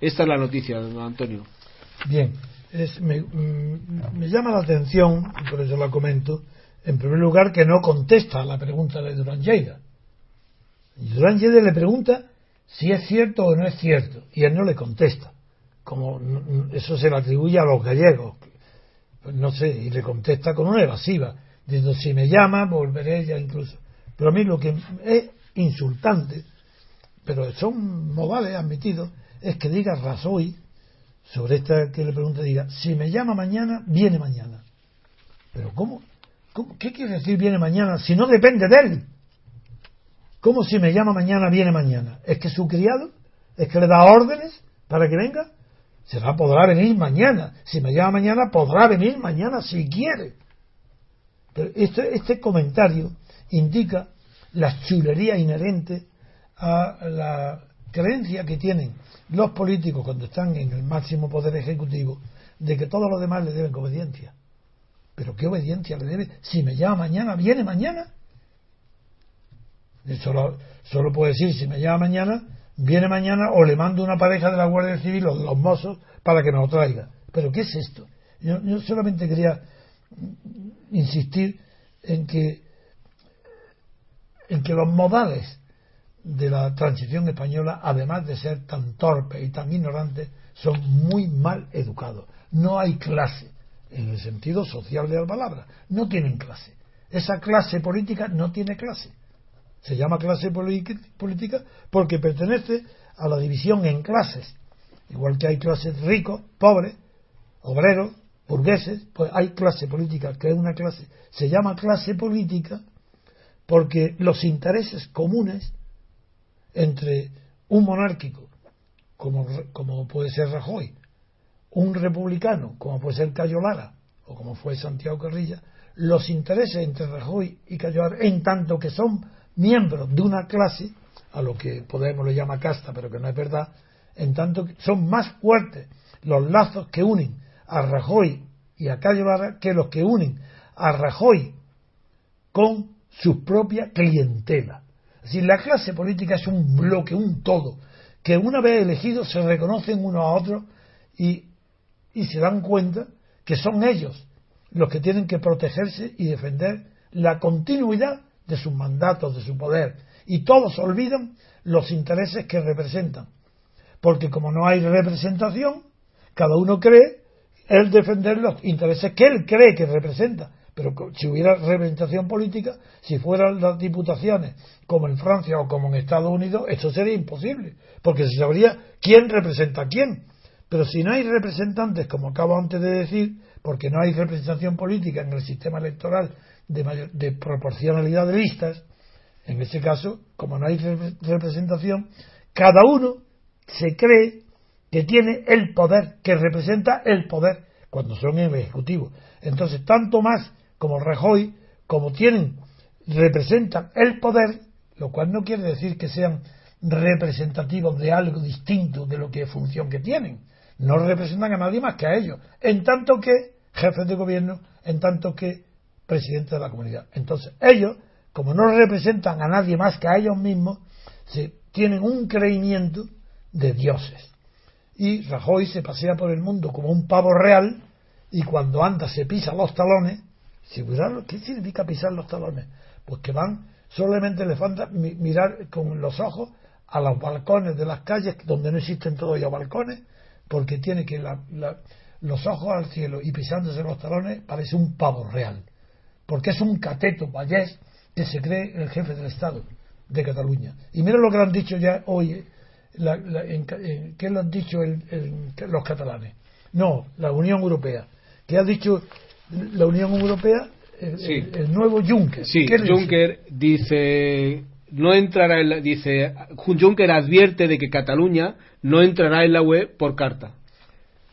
A: Esta es la noticia, Antonio.
B: Bien, me, mm, me, llama la atención, por eso la comento, en primer lugar que no contesta a la pregunta de Durán Lleida. Durán Lleida le pregunta si es cierto o no es cierto, y él no le contesta. Como eso se le atribuye a los gallegos, no sé, y le contesta con una evasiva, diciendo si me llama, volveré ya incluso. Pero a mí lo que es insultante, pero son modales admitidos, es que diga Rasoy, sobre esta que le pregunta, diga, si me llama mañana, viene mañana. Pero ¿cómo? ¿Cómo? ¿Qué quiere decir viene mañana si no depende de él? ¿Cómo si me llama mañana, viene mañana? ¿Es que su criado? ¿Es que le da órdenes para que venga? Será, podrá venir mañana. Si me llama mañana, podrá venir mañana si quiere. Pero este, este comentario indica la chulería inherente a la creencia que tienen los políticos cuando están en el máximo poder ejecutivo de que todos los demás le deben obediencia. Pero ¿qué obediencia le debe? Si me llama mañana, viene mañana. Solo, solo puede decir, si me llama mañana, viene mañana o le mando una pareja de la Guardia Civil o de los mozos para que me lo traiga. Pero ¿qué es esto? Yo, solamente quería insistir en que en que los modales de la transición española, además de ser tan torpes y tan ignorantes, son muy mal educados. No hay clase, en el sentido social de la palabra. No tienen clase. Esa clase política no tiene clase. Se llama clase política porque pertenece a la división en clases. Igual que hay clases ricos, pobres, obreros, burgueses, pues hay clase política, que es una clase, se llama clase política porque los intereses comunes entre un monárquico, como, como puede ser Rajoy, un republicano, como puede ser Cayo Lara, o como fue Santiago Carrilla, los intereses entre Rajoy y Cayo Lara, en tanto que son miembros de una clase, a lo que Podemos le llama casta, pero que no es verdad, en tanto que son más fuertes los lazos que unen a Rajoy y a Cayo Lara que los que unen a Rajoy con su propia clientela. Es decir, la clase política es un bloque, un todo, que una vez elegidos se reconocen unos a otros y, y se dan cuenta que son ellos los que tienen que protegerse y defender la continuidad de sus mandatos, de su poder. Y todos olvidan los intereses que representan. Porque como no hay representación, cada uno cree él defender los intereses que él cree que representa. Pero si hubiera representación política, si fueran las diputaciones como en Francia o como en Estados Unidos, esto sería imposible, porque se sabría quién representa a quién. Pero si no hay representantes, como acabo antes de decir, porque no hay representación política en el sistema electoral de, de proporcionalidad de listas, en ese caso, como no hay representación, cada uno se cree que tiene el poder, que representa el poder, cuando son el Ejecutivo. Entonces, tanto más como Rajoy, como tienen, representan el poder, lo cual no quiere decir que sean representativos de algo distinto de lo que función que tienen. No representan a nadie más que a ellos, en tanto que jefes de gobierno, en tanto que presidentes de la comunidad. Entonces, ellos, como no representan a nadie más que a ellos mismos, tienen un creimiento de dioses. Y Rajoy se pasea por el mundo como un pavo real y cuando anda se pisa los talones ¿Qué significa pisar los talones? Pues que van, solamente les falta mirar con los ojos a los balcones de las calles donde no existen todavía balcones, porque tiene que los ojos al cielo y pisándose los talones parece un pavo real, porque es un cateto vallés que se cree el jefe del Estado de Cataluña. Y mira lo que han dicho ya hoy, ¿qué lo han dicho los catalanes? No, la Unión Europea, que ha dicho la Unión Europea, el, nuevo Juncker.
A: Sí, Juncker dice no entrará en la, dice Juncker advierte de que Cataluña no entrará en la UE por carta.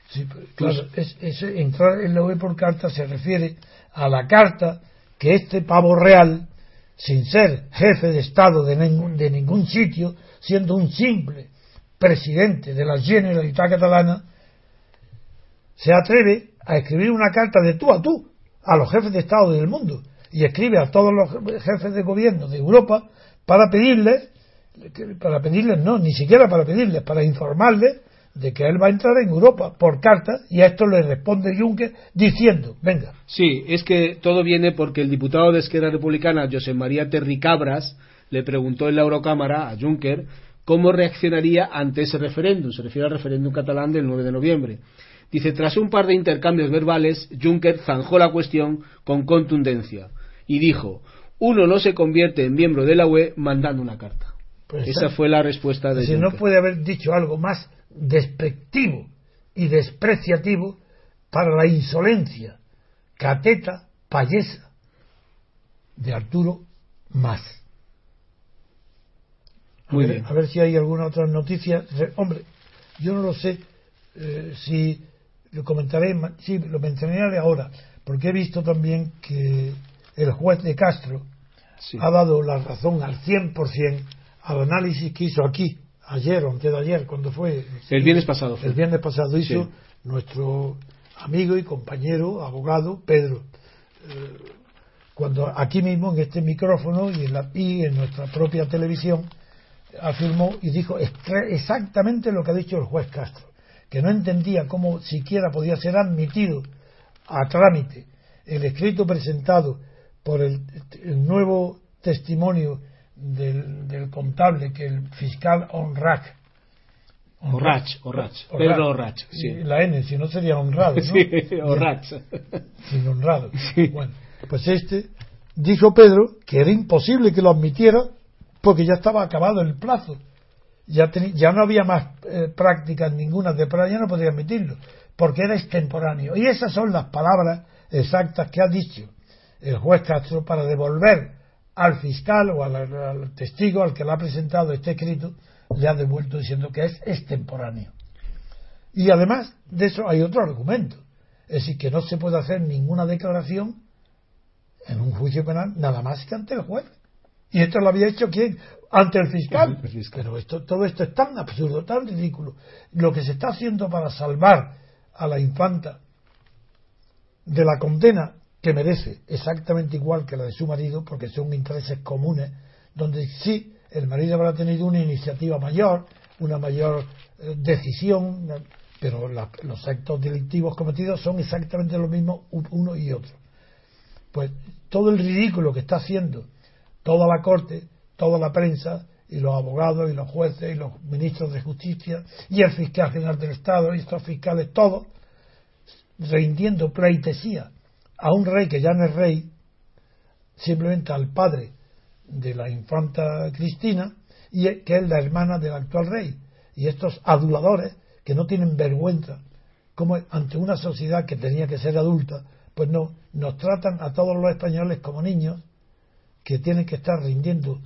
B: Sí, claro, es, entrar en la UE por carta se refiere a la carta que este pavo real, sin ser jefe de Estado de ningún, de ningún sitio, siendo un simple presidente de la Generalitat catalana, se atreve a escribir una carta de tú a tú a los jefes de Estado del mundo y escribe a todos los jefes de gobierno de Europa para pedirles, para pedirles, no, ni siquiera para pedirles, para informarles de que él va a entrar en Europa por carta y a esto le responde Juncker diciendo, venga.
A: Sí, es que todo viene porque el diputado de Esquerra Republicana, José María Terry Cabras, le preguntó en la Eurocámara a Juncker cómo reaccionaría ante ese referéndum. Se refiere al referéndum catalán del 9 de noviembre. Dice, tras un par de intercambios verbales, Juncker zanjó la cuestión con contundencia y dijo, uno no se convierte en miembro de la UE mandando una carta. Pues Esa fue la respuesta de
B: si no puede haber dicho algo más despectivo y despreciativo para la insolencia, cateta, payesa de Arturo Más. Muy bien. A ver si hay alguna otra noticia. Hombre, yo no lo sé eh, si lo comentaré, sí, lo mencionaré ahora, porque he visto también que el juez de Castro ha dado la razón al 100% al análisis que hizo aquí, ayer o antes de ayer, cuando fue.
A: El viernes pasado.
B: El viernes pasado hizo nuestro amigo y compañero, abogado, Pedro. Eh, cuando aquí mismo, en este micrófono y en, la, y en nuestra propia televisión, afirmó y dijo exactamente lo que ha dicho el juez Castro que no entendía cómo siquiera podía ser admitido a trámite el escrito presentado por el, nuevo testimonio del, contable que el fiscal Onrach
A: Orrach, Orrach, Pedro Orrach, sí.
B: La N, si no sería honrado, ¿no?
A: Sí, Orrach.
B: Sin honrado. Bueno, pues este dijo Pedro que era imposible que lo admitiera porque ya estaba acabado el plazo ya, ya no había más eh, prácticas ninguna de prueba, ya no podía admitirlo, porque era extemporáneo. Y esas son las palabras exactas que ha dicho el juez Castro para devolver al fiscal o al, testigo al que le ha presentado este escrito, le ha devuelto diciendo que es extemporáneo. Y además de eso hay otro argumento, es decir, que no se puede hacer ninguna declaración en un juicio penal nada más que ante el juez. Y esto lo había hecho quién? Ante el fiscal. Pero esto, todo esto es tan absurdo, tan ridículo. Lo que se está haciendo para salvar a la infanta de la condena que merece exactamente igual que la de su marido, porque son intereses comunes, donde sí el marido habrá tenido una iniciativa mayor, una mayor eh, decisión, pero los actos delictivos cometidos son exactamente lo mismo uno y otro. Pues todo el ridículo que está haciendo toda la corte, toda la prensa, y los abogados, y los jueces, y los ministros de justicia, y el fiscal general del Estado, y estos fiscales, todos, rindiendo pleitesía a un rey que ya no es rey, simplemente al padre de la infanta Cristina, y que es la hermana del actual rey. Y estos aduladores que no tienen vergüenza, como ante una sociedad que tenía que ser adulta, pues no, nos tratan a todos los españoles como niños que tienen que estar rindiendo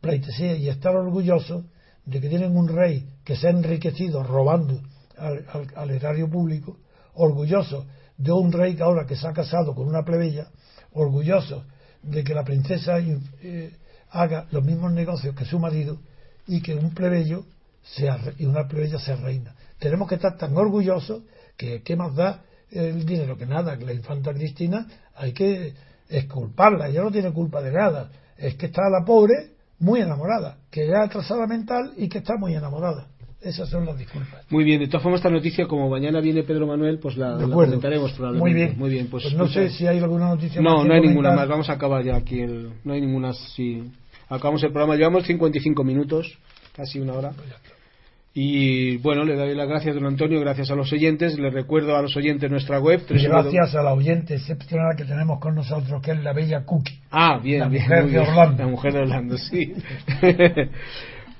B: pleitesía y estar orgullosos de que tienen un rey que se ha enriquecido robando al, erario público, orgullosos de un rey que ahora que se ha casado con una plebeya, orgullosos de que la princesa eh, haga los mismos negocios que su marido y que un plebeyo sea, y una plebeya sea reina. Tenemos que estar tan orgullosos que qué más da el dinero que nada, que la infanta Cristina hay que esculparla, ella no tiene culpa de nada, es que está la pobre muy enamorada, que ya atrasada mental y que está muy enamorada. Esas son las disculpas.
A: Muy bien, de todas formas esta noticia, como mañana viene Pedro Manuel, pues la, comentaremos probablemente.
B: Muy bien,
A: muy bien pues,
B: pues no sé si hay alguna noticia
A: No, no hay ninguna más, vamos a acabar ya aquí, el, no hay ninguna, si acabamos el programa, llevamos 55 minutos, casi una hora. Y bueno, le doy las gracias, don Antonio, gracias a los oyentes. Le recuerdo a los oyentes nuestra web.
B: Gracias a la oyente excepcional que tenemos con nosotros, que es la bella Cookie.
A: Ah, bien,
B: la
A: bien.
B: Mujer de Orlando.
A: La mujer de Orlando, sí.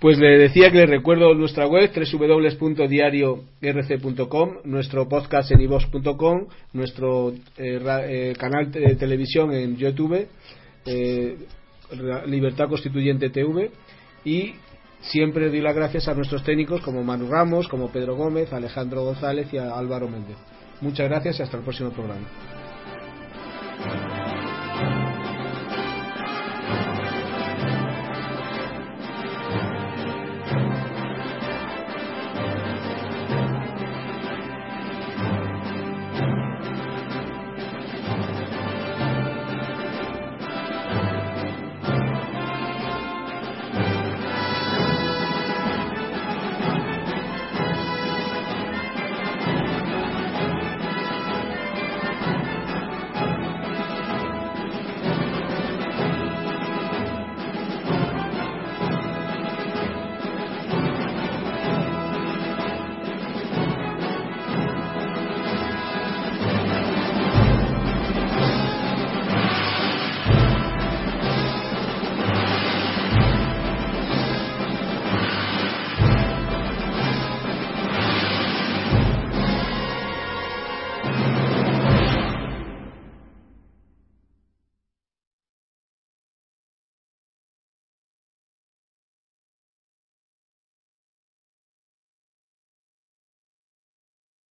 A: pues le decía que le recuerdo nuestra web, www.diariorc.com, nuestro podcast en ivox.com, nuestro eh, eh, canal de televisión en YouTube, eh, Libertad Constituyente TV y Siempre doy las gracias a nuestros técnicos como Manu Ramos, como Pedro Gómez, Alejandro González y a Álvaro Méndez. Muchas gracias y hasta el próximo programa.